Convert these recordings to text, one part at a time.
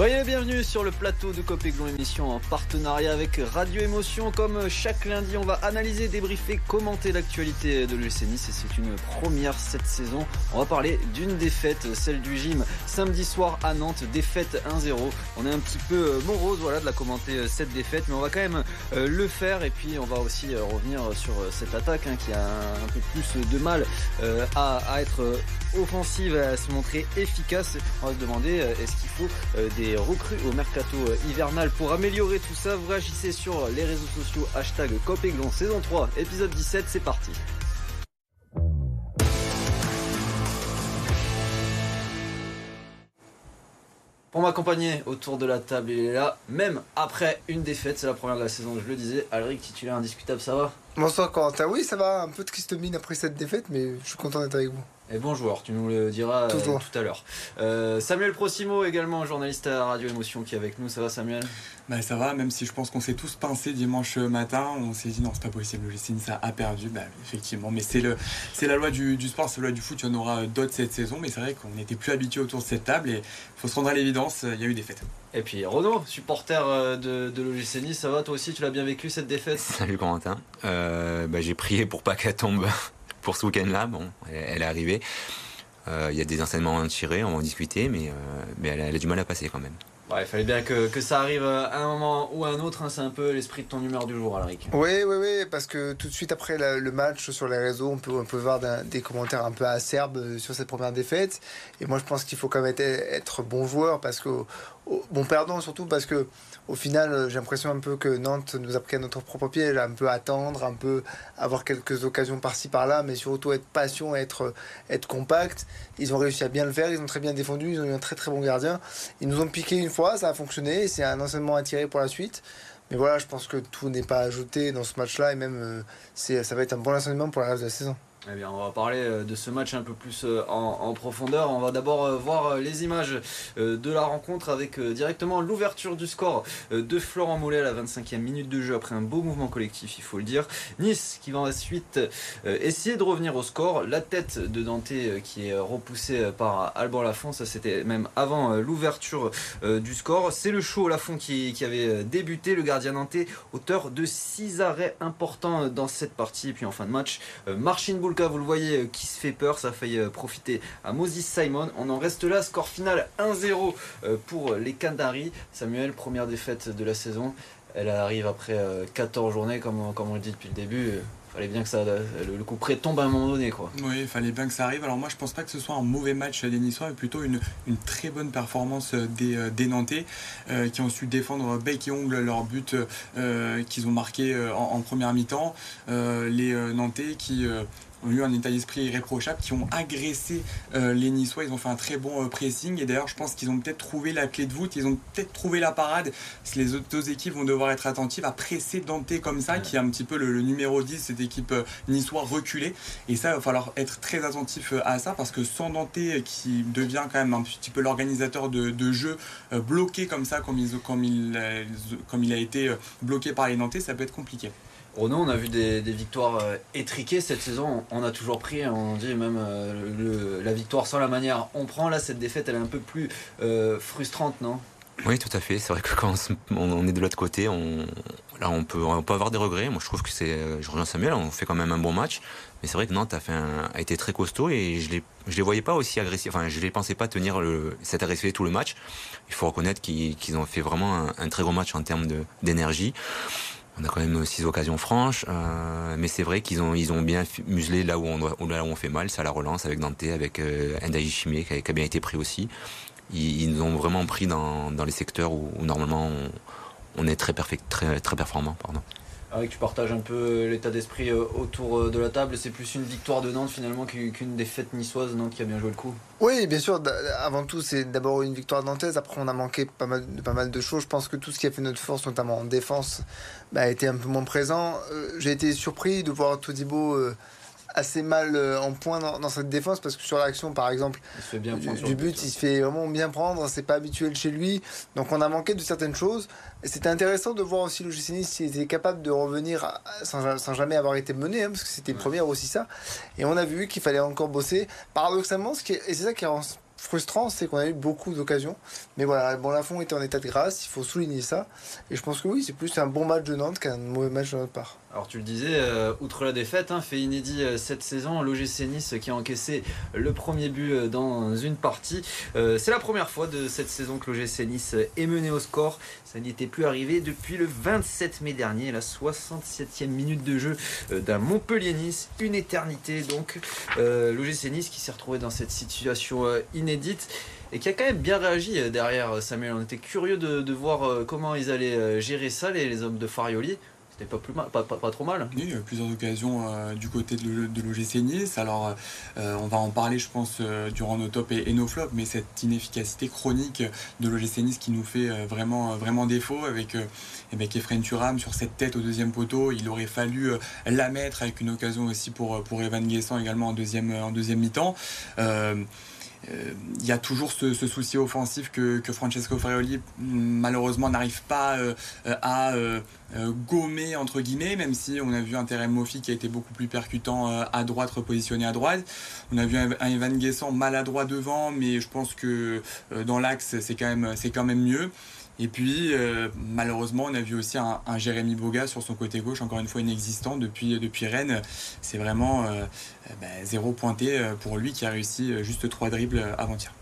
Soyez bienvenus sur le plateau de Copéglon émission en partenariat avec Radio Émotion. Comme chaque lundi, on va analyser, débriefer, commenter l'actualité de Nice et c'est une première cette saison. On va parler d'une défaite, celle du gym samedi soir à Nantes, défaite 1-0. On est un petit peu euh, morose voilà, de la commenter euh, cette défaite, mais on va quand même euh, le faire et puis on va aussi revenir sur cette attaque hein, qui a un peu plus de mal à être offensive, à se montrer efficace. On va se demander est-ce qu'il faut des recrues au mercato hivernal. Pour améliorer tout ça, vous réagissez sur les réseaux sociaux hashtag Copéglon saison 3 épisode 17, c'est parti. Pour m'accompagner autour de la table, il est là, même après une défaite, c'est la première de la saison, je le disais. Alric, titulaire indiscutable, ça va? Bonsoir Quentin, oui ça va, un peu de triste mine après cette défaite, mais je suis content d'être avec vous. Et bon joueur, tu nous le diras euh, tout à l'heure. Euh, Samuel Procimo également, journaliste à Radio Émotion qui est avec nous. Ça va Samuel? Bah, Ça va, même si je pense qu'on s'est tous pincés dimanche matin. On s'est dit non, c'est pas possible, le ça a perdu. Bah, effectivement, mais c'est, le, c'est la loi du, sport, c'est la loi du foot. Il y en aura d'autres cette saison, mais c'est vrai qu'on n'était plus habitué autour de cette table et il faut se rendre à l'évidence, il y a eu des fêtes. Et puis Renaud, supporter euh, de, de l'OGC Nice, ça va toi aussi Tu l'as bien vécu cette défaite? Salut Corentin. Bah, j'ai prié pour pas qu'elle tombe pour ce week-end-là. Bon, elle est arrivée. Euh, il y a des enseignements à tirer, on va en discuter, mais, euh, mais elle, a, du mal à passer quand même. il fallait bien que, que, ça arrive à un moment ou à un autre. Hein, c'est un peu l'esprit de ton humeur du jour, Alric. Oui, oui, oui, parce que tout de suite après le match sur les réseaux, on peut, on peut voir des commentaires un peu acerbes sur cette première défaite. Et moi, je pense qu'il faut quand même être, être bon joueur, parce que bon perdant surtout parce que au final, euh, j'ai l'impression un peu que Nantes nous a pris à notre propre pied, un peu attendre, un peu avoir quelques occasions par-ci par-là, mais surtout être patient, être, être compact. Ils ont réussi à bien le faire, ils ont très bien défendu, ils ont eu un très très bon gardien. Ils nous ont piqué une fois, ça a fonctionné, c'est un enseignement à tirer pour la suite. Mais voilà, je pense que tout n'est pas ajouté dans ce match-là et même euh, ça va être un bon enseignement pour la reste de la saison. Eh bien, on va parler euh, de ce match un peu plus euh, en, profondeur. On va d'abord euh, voir les images de la rencontre avec directement l'ouverture du score de Florent Mollet à la 25e minute de jeu après un beau mouvement collectif, il faut le dire. Nice qui va ensuite essayer de revenir au score. La tête de Dante qui est repoussée par Alban Lafont, ça c'était même avant l'ouverture du score. C'est le show Lafont qui, avait débuté, le gardien nantais, auteur de 6 arrêts importants dans cette partie. Et puis en fin de match, Cas, vous le voyez, euh, qui se fait peur, ça a failli euh, profiter à Moses Simon. On en reste là, score final 1-0 euh, pour les Canaries. Samuel, première défaite de la saison. Elle arrive après 14 journées, comme, comme on le dit depuis le début fallait bien que ça, le, coup près tombe à un moment donné. Quoi. Oui, il fallait bien que ça arrive. Alors moi, je pense pas que ce soit un mauvais match des Niçois, mais plutôt une, une très bonne performance des, des Nantais qui ont su défendre bec et ongle leur but qu'ils ont marqué en première mi-temps. les Nantais qui ont eu un état d'esprit irréprochable, qui ont agressé euh, les Niçois. Ils ont fait un très bon euh, pressing. Et d'ailleurs, je pense qu'ils ont peut-être trouvé la clé de voûte. Ils ont peut-être trouvé la parade. Les autres équipes vont devoir être attentives à presser Dante comme ça, qui est un petit peu le, numéro 10, cette équipe euh, niçois reculée. Et ça, il va falloir être très attentif à ça parce que sans Dante, qui devient quand même un petit peu l'organisateur de, jeu, bloqué comme ça, comme il, comme, il, comme il a été bloqué par les Nantais, ça peut être compliqué. Renaud, on a vu des, victoires euh, étriquées cette saison. On a toujours pris, on dit même euh, la victoire sans la manière. On prend là cette défaite, elle est un peu plus euh, frustrante, non? Oui, tout à fait. C'est vrai que quand on, est de l'autre côté, on, peut, avoir des regrets. Moi, je trouve que c'est, je rejoins Samuel, on fait quand même un bon match. Mais c'est vrai que Nantes a été très costaud et je ne les voyais pas aussi agressifs. Enfin, je ne les pensais pas tenir le, cette agressivité tout le match. Il faut reconnaître qu'ils ont fait vraiment un, un, très gros match en termes d'énergie. On a quand même six occasions franches, euh, mais c'est vrai qu'ils ont ils ont bien muselé là où on là où on fait mal, c'est à la relance avec Dante, avec euh, Chimé qui, a bien été pris aussi. Ils, nous ont vraiment pris dans, les secteurs où, normalement on, on, est très perfect, très très performant, pardon. Ah tu partages un peu euh, l'état d'esprit euh, autour euh, de la table. C'est plus une victoire de Nantes finalement qu'une défaite niçoise. Nantes qui a bien joué le coup. Oui, bien sûr. Avant tout, c'est d'abord une victoire nantaise. Après, on a manqué pas mal, pas mal de choses. Je pense que tout ce qui a fait notre force, notamment en défense, bah, a été un peu moins présent. J'ai été surpris de voir Todibo assez mal euh, en point dans, cette défense parce que sur l'action par exemple du, but il se fait vraiment bien prendre c'est pas habituel chez lui donc on a manqué de certaines choses c'était intéressant de voir aussi le GC s'il était capable de revenir sans, jamais avoir été mené hein, parce que c'était une première aussi ça et on a vu qu'il fallait encore bosser paradoxalement ce qui et c'est ça qui rend frustrant, c'est qu'on a eu beaucoup d'occasions. Mais voilà, bon, Lafont était en état de grâce, il faut souligner ça. Et je pense que oui, c'est plus un bon match de Nantes qu'un mauvais match de notre part. Alors tu le disais, euh, outre la défaite, hein, fait inédit euh, cette saison, l'OGC Nice qui a encaissé le premier but euh, dans une partie. c'est la première fois de cette saison que l'OGC Nice est mené au score. Ça n'y était plus arrivé depuis le 27 mai dernier, la 67e minute de jeu d'un Montpellier-Nice, une éternité donc. L'OGC Nice qui s'est retrouvé dans cette situation inédite et qui a quand même bien réagi derrière Samuel. On était curieux de, voir comment ils allaient gérer ça, les hommes de Farioli pas, plus mal, pas, pas, trop mal. Oui, il y a plusieurs occasions euh, du côté de, l'OGC Nice. Alors, euh, on va en parler, je pense, euh, durant nos tops et, nos flops, mais cette inefficacité chronique de l'OGC Nice qui nous fait vraiment, vraiment défaut avec, avec Efren Turam sur cette tête au deuxième poteau. Il aurait fallu la mettre avec une occasion aussi pour, pour Evan Guessant également en deuxième, en deuxième mi-temps il y a toujours ce, souci offensif que, Francesco Farioli malheureusement n'arrive pas à euh, gommé entre guillemets, même si on a vu un Terem Mofi qui a été beaucoup plus percutant euh, à droite, repositionné à droite. On a vu un, Evan Guessant maladroit devant, mais je pense que euh, dans l'axe c'est quand même mieux. Et puis, malheureusement, on a vu aussi un, Jérémy Boga sur son côté gauche, encore une fois inexistant depuis, depuis Rennes. C'est vraiment ben, zéro pointé pour lui qui a réussi juste trois dribbles avant-hier.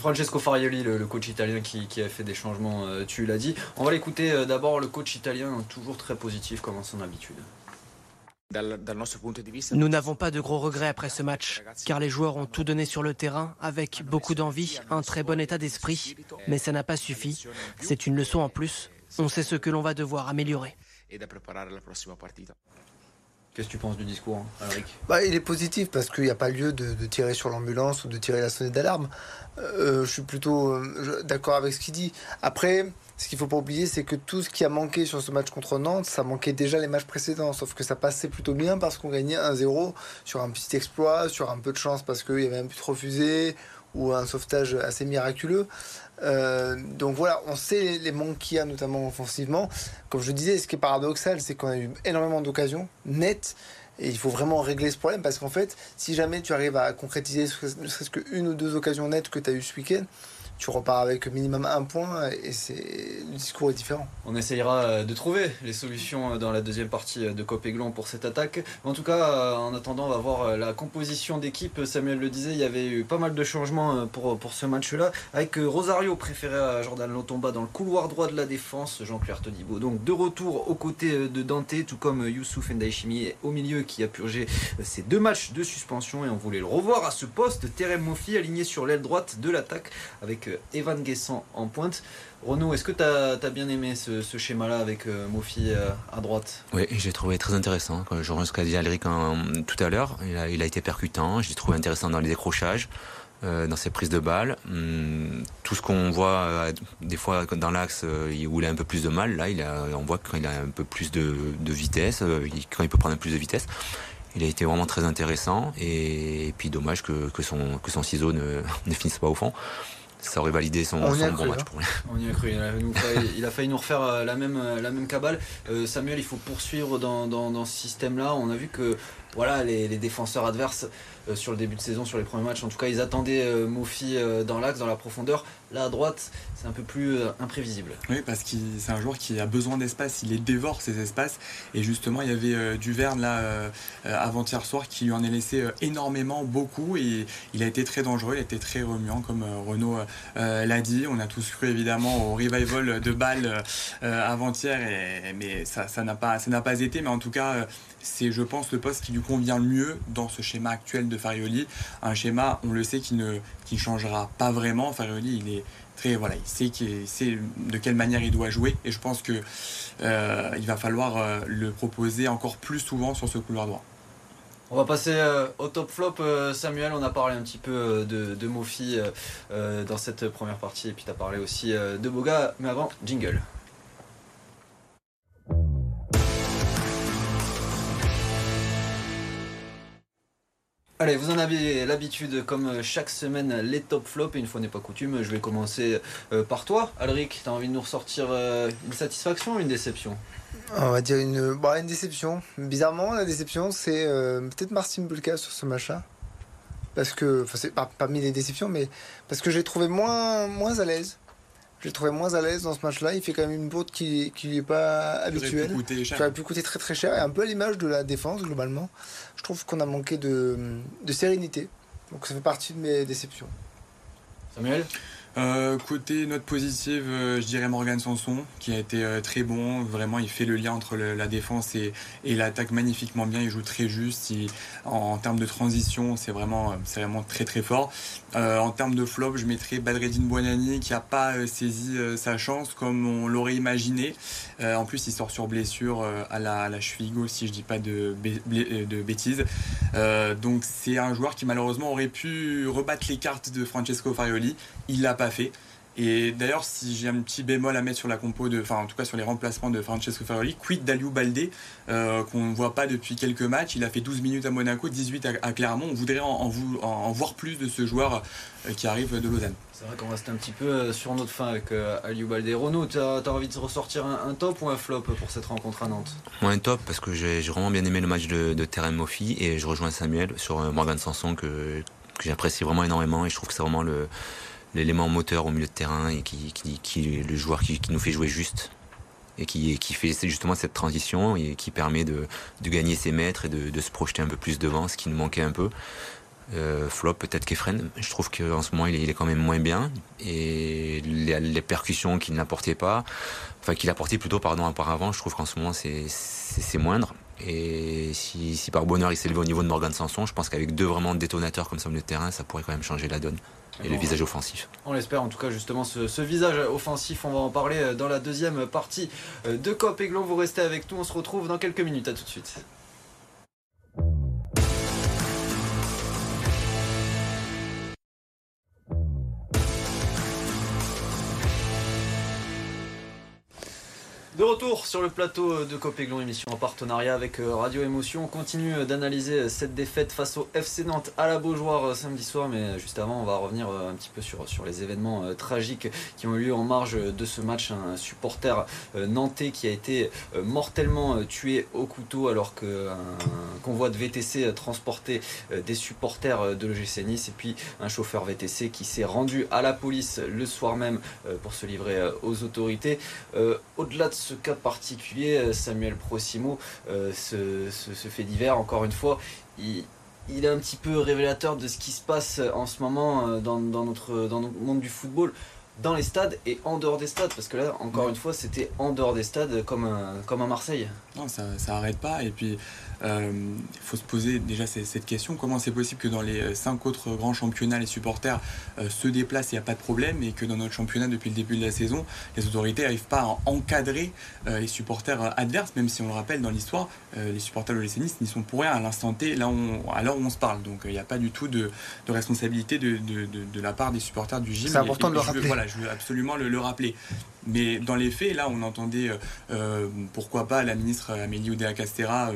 Francesco Farioli, le, coach italien qui, a fait des changements, euh, tu l'as dit. On va l'écouter euh, d'abord, le coach italien, toujours très positif comme à son habitude. Nous n'avons pas de gros regrets après ce match, car les joueurs ont tout donné sur le terrain avec beaucoup d'envie, un très bon état d'esprit, mais ça n'a pas suffi. C'est une leçon en plus. On sait ce que l'on va devoir améliorer. Qu'est-ce que tu penses du discours, Alric bah, Il est positif parce qu'il n'y a pas lieu de, tirer sur l'ambulance ou de tirer la sonnette d'alarme. Euh, je suis plutôt euh, d'accord avec ce qu'il dit. Après, ce qu'il faut pas oublier, c'est que tout ce qui a manqué sur ce match contre Nantes, ça manquait déjà les matchs précédents. Sauf que ça passait plutôt bien parce qu'on gagnait 1-0 sur un petit exploit, sur un peu de chance parce qu'il y avait un but refusé ou un sauvetage assez miraculeux. Euh, donc voilà, on sait les manques qu'il y a, notamment offensivement. Comme je disais, ce qui est paradoxal, c'est qu'on a eu énormément d'occasions nettes. Et il faut vraiment régler ce problème parce qu'en fait, si jamais tu arrives à concrétiser ne serait-ce qu'une ou deux occasions nettes que tu as eues ce week-end, tu repars avec minimum un point et le discours est différent. On essayera euh, de trouver les solutions euh, dans la deuxième partie euh, de Copéglon pour cette attaque. En tout cas, en attendant, on va voir la composition d'équipe. Samuel le disait, il y avait eu pas mal de changements pour, pour ce match-là, avec Rosario préféré à Jordan Lotomba dans le couloir droit de la défense, Jean-Pierre Todibo. Donc de retour aux côtés de Dante, tout comme Youssouf Ndaishimi au milieu qui a purgé ces deux matchs de suspension et on voulait le revoir à ce poste. Terem Mofi aligné sur l'aile droite de l'attaque avec Evan Guessant en pointe. Renaud, est-ce que tu as, bien aimé ce, schéma-là avec euh, Mofi euh, à droite? Oui, j'ai trouvé très intéressant. je reviens ce qu'a dit Alric tout à l'heure, il a, été percutant, j'ai trouvé intéressant dans les décrochages. Euh, dans ses prises de balles. Hum, tout ce qu'on voit des fois dans l'axe où il a un peu plus de mal, là il on voit qu'il a un peu plus de, vitesse, quand il peut prendre plus de vitesse. Il a été vraiment très intéressant et, puis dommage que, son, ciseau ne finisse pas au fond ça aurait validé son, bon match hein. pour lui. On y a cru. Il a, failli, nous refaire euh, la même, euh, la même cabale. Euh, Samuel, il faut poursuivre dans, dans ce système-là. On a vu que voilà, les, défenseurs adverses euh, sur le début de saison, sur les premiers matchs, en tout cas, ils attendaient euh, euh, dans l'axe, dans la profondeur. Là, à droite, c'est un peu plus imprévisible. Oui, parce que c'est un joueur qui a besoin d'espace, il les dévore ces espaces. Et justement, il y avait Duverne là avant-hier soir qui lui en a laissé énormément, beaucoup. Et il a été très dangereux, il a été très remuant, comme Renaud l'a dit. On a tous cru évidemment au revival de balles avant-hier, mais ça n'a pas, pas été. Mais en tout cas, c'est, je pense, le poste qui lui convient le mieux dans ce schéma actuel de Farioli. Un schéma, on le sait, qui ne qui changera pas vraiment. Farioli, il est très, voilà, il sait, qu'il sait de quelle manière il doit jouer. Et je pense que euh, il va falloir euh, le proposer encore plus souvent sur ce couloir droit. On va passer euh, au top flop. Samuel, on a parlé un petit peu de, de Mofi dans cette première partie et puis tu as parlé aussi de Boga. Mais avant, jingle. Allez, vous en avez l'habitude, comme chaque semaine, les top flops. Et une fois n'est pas coutume, je vais commencer euh, par toi. Alric, tu as envie de nous ressortir euh, une satisfaction ou une déception? On va dire une, bah, une déception. Bizarrement, la déception, c'est euh, peut-être Martin Bulka sur ce machin. parce que, enfin, c'est pas parmi les déceptions, mais parce que j'ai trouvé moins, moins à l'aise. J'ai trouvé moins à l'aise dans ce match-là. Il fait quand même une bourde qui qui lui est pas habituelle. Qui aurait pu coûter très très cher. Et un peu à l'image de la défense, globalement. Je trouve qu'on a manqué de, de sérénité. Donc ça fait partie de mes déceptions. Samuel? Euh, côté note positive, euh, je dirais Morgan Sanson, qui a été euh, très bon. Vraiment, il fait le lien entre la défense et, l'attaque magnifiquement bien. Il joue très juste. en, termes de transition, c'est vraiment, c'est vraiment très très fort. En termes de flop, je mettrais Badreddine Buonani, qui n'a pas saisi sa chance comme on l'aurait imaginé. en plus, il sort sur blessure à la, cheville gauche, si je dis pas de, de bêtises. donc, c'est un joueur qui malheureusement aurait pu rebattre les cartes de Francesco Farioli. Il l'a pas fait. Et d'ailleurs, si j'ai un petit bémol à mettre sur la compo, de, enfin en tout cas sur les remplacements de Francesco Ferrari, quid d'Aliou Baldé, euh, qu'on ne voit pas depuis quelques matchs? Il a fait 12 minutes à Monaco, 18 à, Clermont. On voudrait en, voir plus de ce joueur euh, qui arrive de Lausanne. C'est vrai qu'on reste un petit peu euh, sur notre fin avec Aliou Baldé. Renaud, tu as, envie de ressortir un, top ou un flop pour cette rencontre à Nantes? Moi, un top parce que j'ai vraiment bien aimé le match de, de Terem Moffi et je rejoins Samuel sur Morgan Sanson que, que j'apprécie vraiment énormément et je trouve que c'est vraiment le l'élément moteur au milieu de terrain et qui, qui, le joueur qui, nous fait jouer juste et qui, qui fait justement cette transition et qui permet de, de gagner ses mètres et de, de, se projeter un peu plus devant, ce qui nous manquait un peu. Euh, flop, peut-être qu'Efren, je trouve qu'en ce moment il est, quand même moins bien et les, percussions qu'il n'apportait pas, enfin qu'il apportait plutôt pardon auparavant, je trouve qu'en ce moment c'est moindre. Et si, par bonheur il s'élevait au niveau de Morgan Sanson, je pense qu'avec deux vraiment détonateurs comme ça au milieu de terrain, ça pourrait quand même changer la donne et le visage offensif. On l'espère en tout cas justement ce, visage offensif, on va en parler euh, dans la deuxième partie euh, de Cop Aiglon. Vous restez avec nous, on se retrouve dans quelques minutes, à tout de suite. De retour sur le plateau de Copéglon, émission en partenariat avec euh, Radio Émotion. On continue euh, d'analyser euh, cette défaite face au FC Nantes à la Beaujoire samedi soir, mais juste avant, on va revenir un petit peu sur, sur les événements tragiques qui ont eu lieu en marge de ce match. Un supporter nantais qui a été mortellement tué au couteau alors qu'un convoi de VTC transportait des supporters de l'OGC Nice et puis un chauffeur VTC qui s'est rendu à la police le soir même pour se livrer aux autorités. Au-delà de ce cas particulier, euh, Samuel Prosimo, euh, ce, fait divers, encore une fois, il, est un petit peu révélateur de ce qui se passe en ce moment euh, dans, notre, dans notre monde du football dans les stades et en dehors des stades parce que là encore une fois c'était en dehors des stades comme un, comme à Marseille. Non ça, ça arrête pas et puis euh, il faut se poser déjà cette question comment c'est possible que dans les euh, cinq autres grands championnats les supporters euh, se déplacent il n'y a pas de problème et que dans notre championnat depuis le début de la saison les autorités n'arrivent pas à encadrer les supporters adverses même si on le rappelle dans l'histoire les supporters de l'OGC n'y sont pour rien à l'instant T là on, à l'heure où on se parle. Donc il n'y a pas du tout de, responsabilité de, de, de, la part des supporters du gym. C'est important de le rappeler. voilà je veux absolument le, le, rappeler mais dans les faits là on entendait pourquoi pas la ministre Amélie Oudéa Castera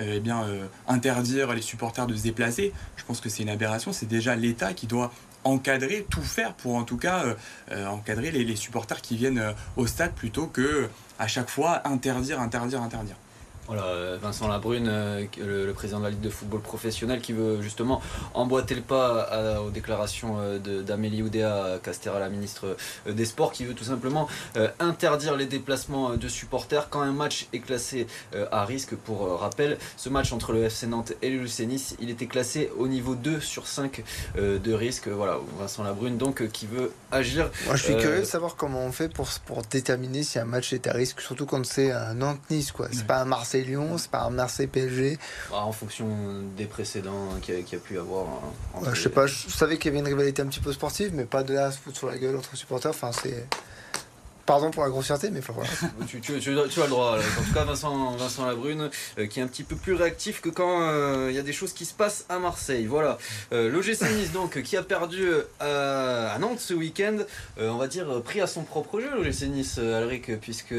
euh, eh euh, interdire les supporters de se déplacer. Je pense que c'est une aberration. C'est déjà l'État qui doit encadrer, tout faire pour en tout cas euh, encadrer les, les, supporters qui viennent au stade plutôt que à chaque fois interdire, interdire, interdire. Voilà, euh, Vincent Labrune, euh, le, président de la Ligue de football professionnel, qui veut justement emboîter le pas aux déclarations euh, d'Amélie Oudéa Castera, la ministre des Sports, qui veut tout simplement interdire les déplacements de supporters quand un match est classé à risque. Pour rappel, ce match entre le FC Nantes et le LUC Nice, il était classé au niveau 2 sur 5 de risque. Voilà, Vincent Labrune donc qui veut agir. Moi, je suis curieux de savoir comment on fait pour, pour déterminer si un match est à risque, surtout quand c'est un Nantes-Nice, quoi. C'est pas un Marseille Lyon, c'est pas Marseille PSG. Bah, en fonction des précédents qu'il y, a pu avoir. Hein, je sais pas, je savais qu'il y avait une rivalité un petit peu sportive, mais pas de là se foutre sur la gueule entre supporters. Enfin, c'est. Pardon pour la grossièreté, mais voilà. tu, tu, tu, as le droit. En tout cas, Vincent, Vincent Labrune, euh, qui est un petit peu plus réactif que quand euh, il y a des choses qui se passent à Marseille. Voilà. Euh, L'OGC Nice, donc, qui a perdu à Nantes ce week-end, on va dire, pris à son propre jeu, l'OGC Nice, Alric, puisque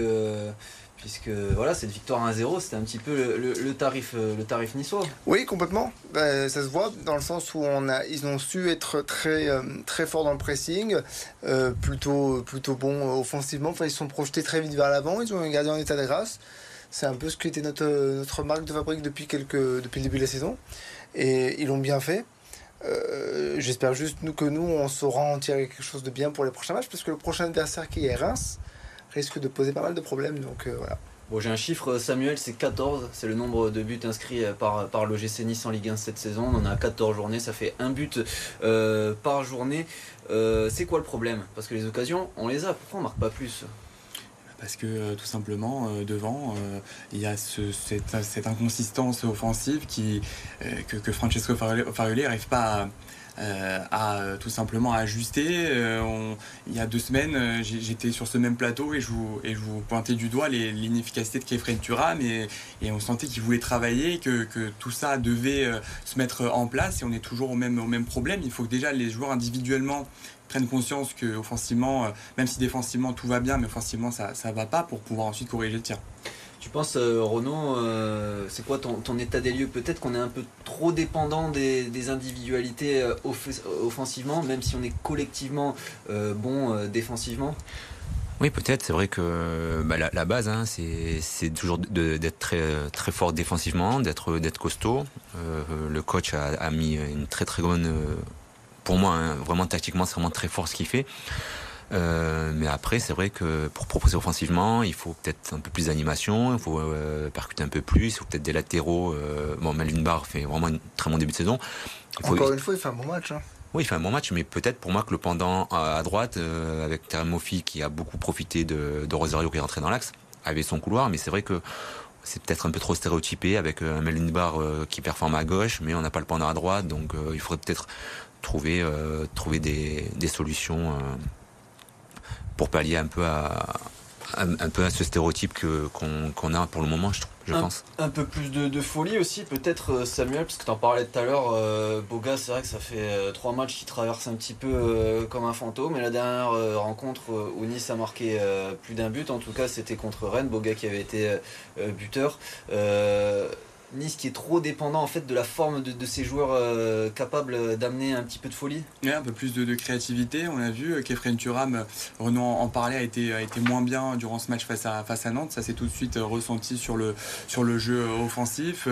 puisque voilà, cette victoire 1-0, c'était un petit peu le, tarif, euh, le tarif niçois. Oui, complètement. Ben, ça se voit dans le sens où ils ont su être très, euh, très forts dans le pressing, euh, plutôt, plutôt bon offensivement. Enfin, ils sont projetés très vite vers l'avant. Ils ont gardien en état de grâce. C'est un peu ce qui était notre, notre marque de fabrique depuis, quelques, depuis le début de la saison. Et ils l'ont bien fait. j'espère juste nous, que nous, on saura en tirer quelque chose de bien pour les prochains matchs, parce que le prochain adversaire qui est Reims risque de poser pas mal de problèmes. Donc voilà. Bon, j'ai un chiffre, Samuel, c'est 14. C'est le nombre de buts inscrits par, par l'OGC Nice en Ligue 1 cette saison. On en a 14 journées, ça fait un but par journée. c'est quoi le problème? Parce que les occasions, on les a. Pourquoi on marque pas plus? Parce que euh, tout simplement euh, devant euh, il y a cette, inconsistance offensive qui, que, Francesco Farioli n'arrive pas à, tout simplement ajuster. il y a deux semaines, j'étais sur ce même plateau et je vous, et je vous pointais du doigt l'inefficacité de Kefren Turam et, et, on sentait qu'il voulait travailler, que, que, tout ça devait se mettre en place et on est toujours au même, au même problème. Il faut que déjà les joueurs individuellement prennent conscience que offensivement, euh, même si défensivement tout va bien, mais offensivement ça ne va pas pour pouvoir ensuite corriger le tir. Tu penses, euh, Renaud, euh, c'est quoi ton, état des lieux? Peut-être qu'on est un peu trop dépendant des, individualités offensivement, même si on est collectivement bon défensivement oui, peut-être. C'est vrai que bah, la, base, hein, c'est toujours d'être très, très fort défensivement, d'être costaud. le coach a, a, mis une très très bonne pour moi, hein, vraiment tactiquement, c'est vraiment très fort ce qu'il fait. Euh, mais après, c'est vrai que pour proposer offensivement, il faut peut-être un peu plus d'animation, il faut euh, percuter un peu plus, il faut peut-être des latéraux. Euh, bon, Melvin Barr fait vraiment un très bon début de saison. Encore une fois, il fait un bon match. Hein. Oui, il fait un bon match, mais peut-être pour moi que le pendant à droite, avec Terem Moffi qui a beaucoup profité de, de Rosario qui est rentré dans l'axe, avait son couloir, mais c'est vrai que c'est peut-être un peu trop stéréotypé avec un Melvin Barr qui performe à gauche, mais on n'a pas le pendant à droite, donc il faudrait peut-être trouver, trouver des, des solutions pour pallier un peu à, un, peu à ce stéréotype que, qu'on, a pour le moment, je, je pense. Un peu plus de, folie aussi, peut-être, euh, Samuel, parce que tu en parlais tout à l'heure. Boga, c'est vrai que ça fait trois matchs qui traversent un petit peu comme un fantôme. Et la dernière rencontre où Nice a marqué plus d'un but, en tout cas, c'était contre Rennes. Boga qui avait été buteur. Nice qui est trop dépendant en fait de la forme de, ces joueurs euh, capables d'amener un petit peu de folie. Oui, un peu plus de, créativité. On a vu euh, Kefren Turam, euh, Renaud en parlait, a été, a été moins bien durant ce match face à, face à Nantes. Ça s'est tout de suite ressenti sur le, sur le jeu offensif.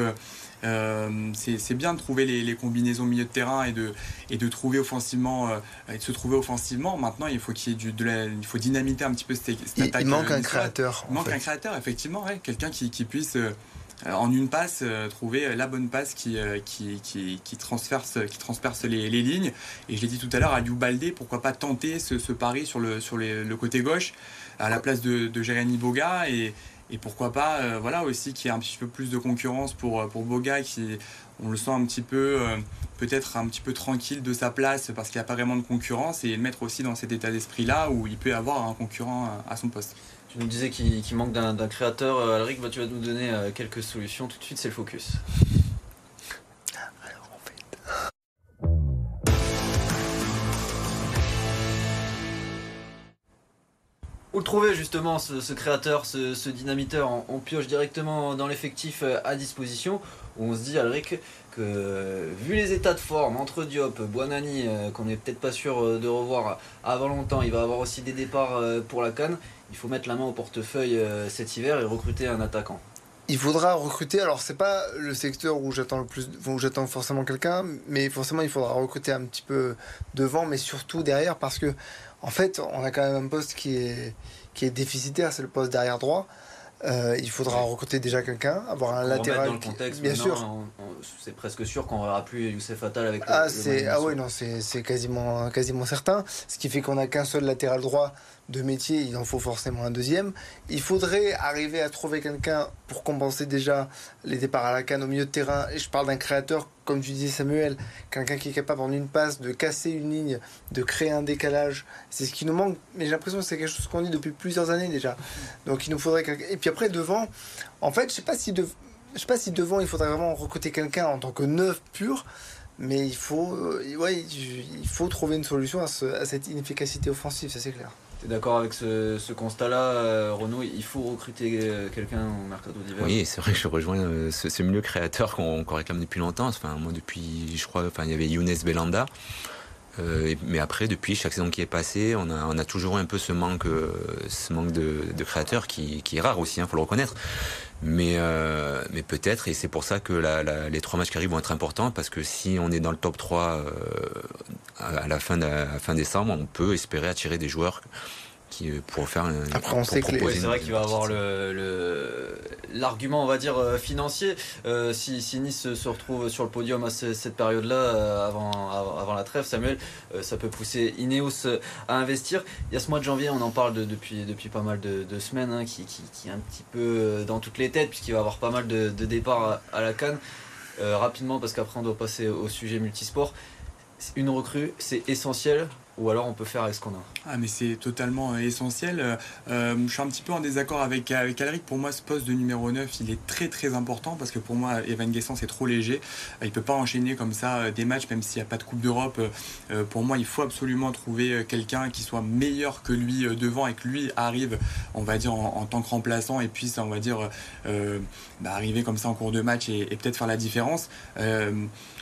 c'est bien de trouver les, combinaisons au milieu de terrain et de, et de trouver offensivement et de se trouver offensivement. Maintenant, il faut qu'il y ait du, de il faut dynamiter un petit peu cette, cette attaque. Il manque un créateur. Il manque un créateur, effectivement, quelqu'un qui, qui, puisse euh, en une passe, euh, trouver la bonne passe qui, euh, qui, qui, qui transperce, qui les, les, lignes. Et je l'ai dit tout à l'heure, à Balde, pourquoi pas tenter ce, ce pari sur, le, sur le côté gauche à la place de, de Jérémy Boga et, et pourquoi pas voilà aussi qu'il y ait un petit peu plus de concurrence pour, pour Boga qui on le sent un petit peu peut-être un petit peu tranquille de sa place parce qu'il n'y a pas vraiment de concurrence et le mettre aussi dans cet état d'esprit là où il peut avoir un concurrent à son poste. Tu nous disais qu'il manque d'un créateur. Euh, Alric, bah, tu vas nous donner euh, quelques solutions. Tout de suite, c'est le focus. Où le trouver justement ce, créateur, ce, dynamiteur on, pioche directement dans l'effectif euh, à disposition. On se dit, Alric, que vu les états de forme entre Diop, Buonani, qu'on n'est peut-être pas sûr de revoir avant longtemps, il va avoir aussi des départs pour la Cannes il faut mettre la main au portefeuille euh, cet hiver et recruter un attaquant. Il faudra recruter, alors c'est pas le secteur où j'attends le plus, où j'attends forcément quelqu'un, mais forcément il faudra recruter un petit peu devant, mais surtout derrière, parce que en fait on a quand même un poste qui est, qui est déficitaire, c'est le poste derrière droit. Euh, il faudra recruter déjà quelqu'un, avoir un latéral. Dans le contexte, bien sûr. C'est presque sûr qu'on verra plus Youssef Attal avec ah, le, Ah oui, non, c'est quasiment, quasiment certain. Ce qui fait qu'on n'a qu'un seul latéral droit de métier, il en faut forcément un deuxième. Il faudrait arriver à trouver quelqu'un pour compenser déjà les départs à la canne au milieu de terrain. Et je parle d'un créateur, comme tu disais Samuel, quelqu'un qui est capable en une passe de casser une ligne, de créer un décalage. C'est ce qui nous manque, mais j'ai l'impression que c'est quelque chose qu'on dit depuis plusieurs années déjà. Donc il nous faudrait quelqu'un. Et puis après, devant, en fait, je sais pas si, sais pas si devant il faudrait vraiment recruter quelqu'un en tant que neuf pur mais il faut, euh, il faut trouver une solution à, à cette inefficacité offensive, ça c'est clair d'accord avec ce, constat-là, euh, Renaud? Il faut recruter euh, quelqu'un au mercato d'hiver Oui, c'est vrai que je rejoins euh, ce, milieu créateur qu'on réclame depuis longtemps. Enfin, moi, depuis, je crois, enfin, il y avait Younes Belanda. Mais après, depuis chaque saison qui est passée, on a, on a toujours un peu ce manque, ce manque de, de créateurs qui, qui, est rare aussi, il hein, faut le reconnaître. Mais, euh, mais peut-être, et c'est pour ça que la, la, les trois matchs qui arrivent vont être importants, parce que si on est dans le top 3 euh, à la fin, de, à la fin décembre, on peut espérer attirer des joueurs qui euh, pour faire un, Après, on sait que c'est vrai qu'il va avoir le l'argument on va dire euh, financier. Euh, si, si, Nice se retrouve sur le podium à cette période là avant, avant la trêve Samuel ça peut pousser Ineos à investir. Il y a ce mois de janvier on en parle de, depuis depuis pas mal de, de semaines hein, qui, qui, qui, est un petit peu dans toutes les têtes puisqu'il va avoir pas mal de, de départs à, à la Cannes. Rapidement parce qu'après on doit passer au sujet multisport. Une recrue c'est essentiel ou alors on peut faire avec ce qu'on a. Ah mais c'est totalement euh, essentiel. Euh, euh, je suis un petit peu en désaccord avec, avec Alric. Pour moi, ce poste de numéro 9, il est très très important parce que pour moi, Evan Guessant, c'est trop léger. Il peut pas enchaîner comme ça des matchs, même s'il n'y a pas de Coupe d'Europe. pour moi, il faut absolument trouver quelqu'un qui soit meilleur que lui devant et que lui arrive, on va dire, en, tant que remplaçant et puisse, on va dire, bah, arriver comme ça en cours de match et, et peut-être faire la différence.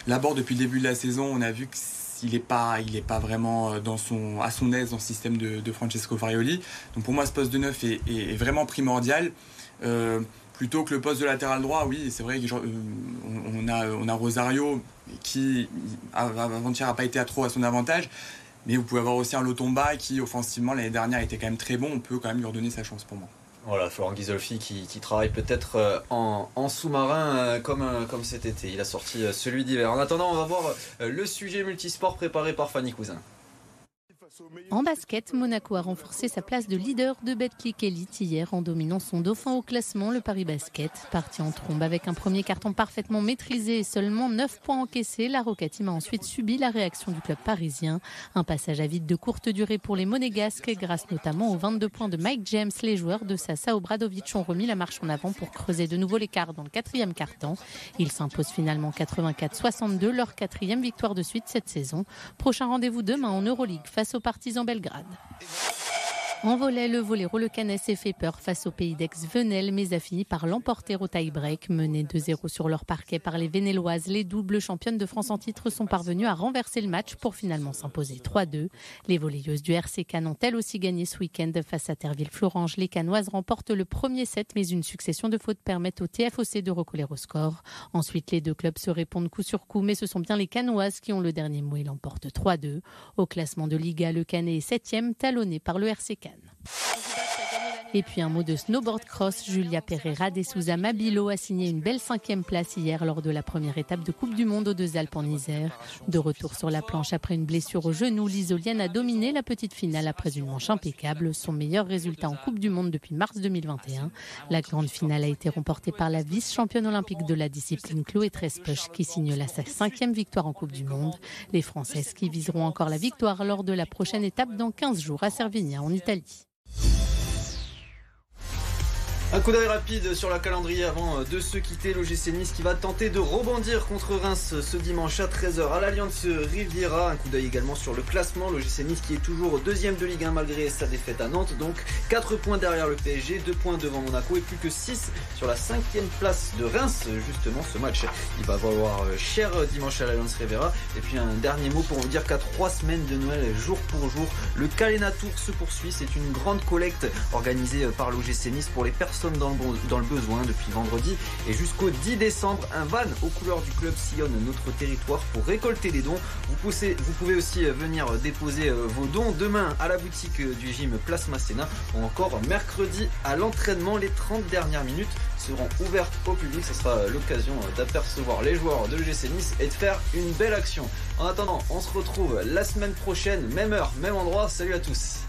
D'abord, depuis le début de la saison, on a vu que il n'est pas, vraiment euh, à son aise dans le système de, Francesco Farioli. Donc pour moi, ce poste de neuf est, est, vraiment primordial. Euh, plutôt que le poste de latéral droit, oui, c'est vrai qu'on euh, a, on a Rosario qui avant-hier n'a pas été à trop à son avantage. Mais vous pouvez avoir aussi un Lotomba qui, offensivement, l'année dernière était quand même très bon. On peut quand même lui redonner sa chance pour moi. Voilà, Florent Ghisolfi qui, travaille peut-être euh, en, sous-marin euh, comme, euh, comme cet été. Il a sorti celui d'hiver. En attendant, on va voir le sujet multisport préparé par Fanny Cousin. En basket, Monaco a renforcé sa place de leader de Betclic Elite hier en dominant son dauphin au classement, le Paris Basket. Parti en trombe avec un premier carton parfaitement maîtrisé et seulement 9 points encaissés, la Rocatim a ensuite subi la réaction du club parisien. Un passage à vide de courte durée pour les Monégasques, grâce notamment aux 22 points de Mike James. Les joueurs de Sasa Obradovic ont remis la marche en avant pour creuser de nouveau l'écart dans le quatrième carton. Ils s'imposent finalement 84-62, leur quatrième victoire de suite cette saison. Prochain rendez-vous demain en Euroleague face au Partizan Belgrade. En volet, le volet Rolecanet s'est fait peur face au pays d'ex-Venelle, mais a fini par l'emporter au tie-break. Mené 2-0 sur leur parquet par les Vénéloises, les doubles championnes de France en titre sont parvenues à renverser le match pour finalement s'imposer 3-2. Les volleyeuses du RC ont elles aussi gagné ce week-end face à Terville-Florange. Les Canoises remportent le premier set, mais une succession de fautes permettent au TFOC de recoller au score. Ensuite, les deux clubs se répondent coup sur coup, mais ce sont bien les Canoises qui ont le dernier mot et l'emportent 3-2. Au classement de Liga, le Canet est septième, talonné par le RC. prochaine. Et puis un mot de snowboard cross. Julia Pereira de Souza Mabilo a signé une belle cinquième place hier lors de la première étape de Coupe du Monde aux Deux Alpes en Isère. De retour sur la planche après une blessure au genou, l'Isolienne a dominé la petite finale après une manche impeccable. Son meilleur résultat en Coupe du Monde depuis mars 2021. La grande finale a été remportée par la vice-championne olympique de la discipline Chloé Trespech qui signe la sa cinquième victoire en Coupe du Monde. Les Françaises qui viseront encore la victoire lors de la prochaine étape dans 15 jours à Servigna en Italie. Un coup d'œil rapide sur la calendrier avant euh, de se quitter. L'OGC Nice qui va tenter de rebondir contre Reims ce dimanche à 13h à l'Alliance Riviera. Un coup d'œil également sur le classement. L'OGC Nice qui est toujours deuxième de Ligue 1 malgré sa défaite à Nantes. Donc 4 points derrière le PSG, 2 points devant Monaco et plus que 6 sur la cinquième place de Reims. Justement, ce match, il va valoir euh, cher dimanche à l'Alliance Riviera. Et puis un dernier mot pour vous dire qu'à 3 semaines de Noël, jour pour jour, le Calena Tour se poursuit. C'est une grande collecte organisée euh, par l'OGC Nice pour les personnes dans le, dans le besoin depuis vendredi et jusqu'au 10 décembre. Un van aux couleurs du club sillonne notre territoire pour récolter les dons. Vous, pouvez aussi euh, venir déposer euh, vos dons demain à la boutique euh, du gym Place Masséna ou encore mercredi à l'entraînement. Les 30 dernières minutes seront ouvertes au public. Ce sera l'occasion d'apercevoir les joueurs de l'UGC Nice et de faire une belle action. En attendant, on se retrouve la semaine prochaine, même heure, même endroit. Salut à tous.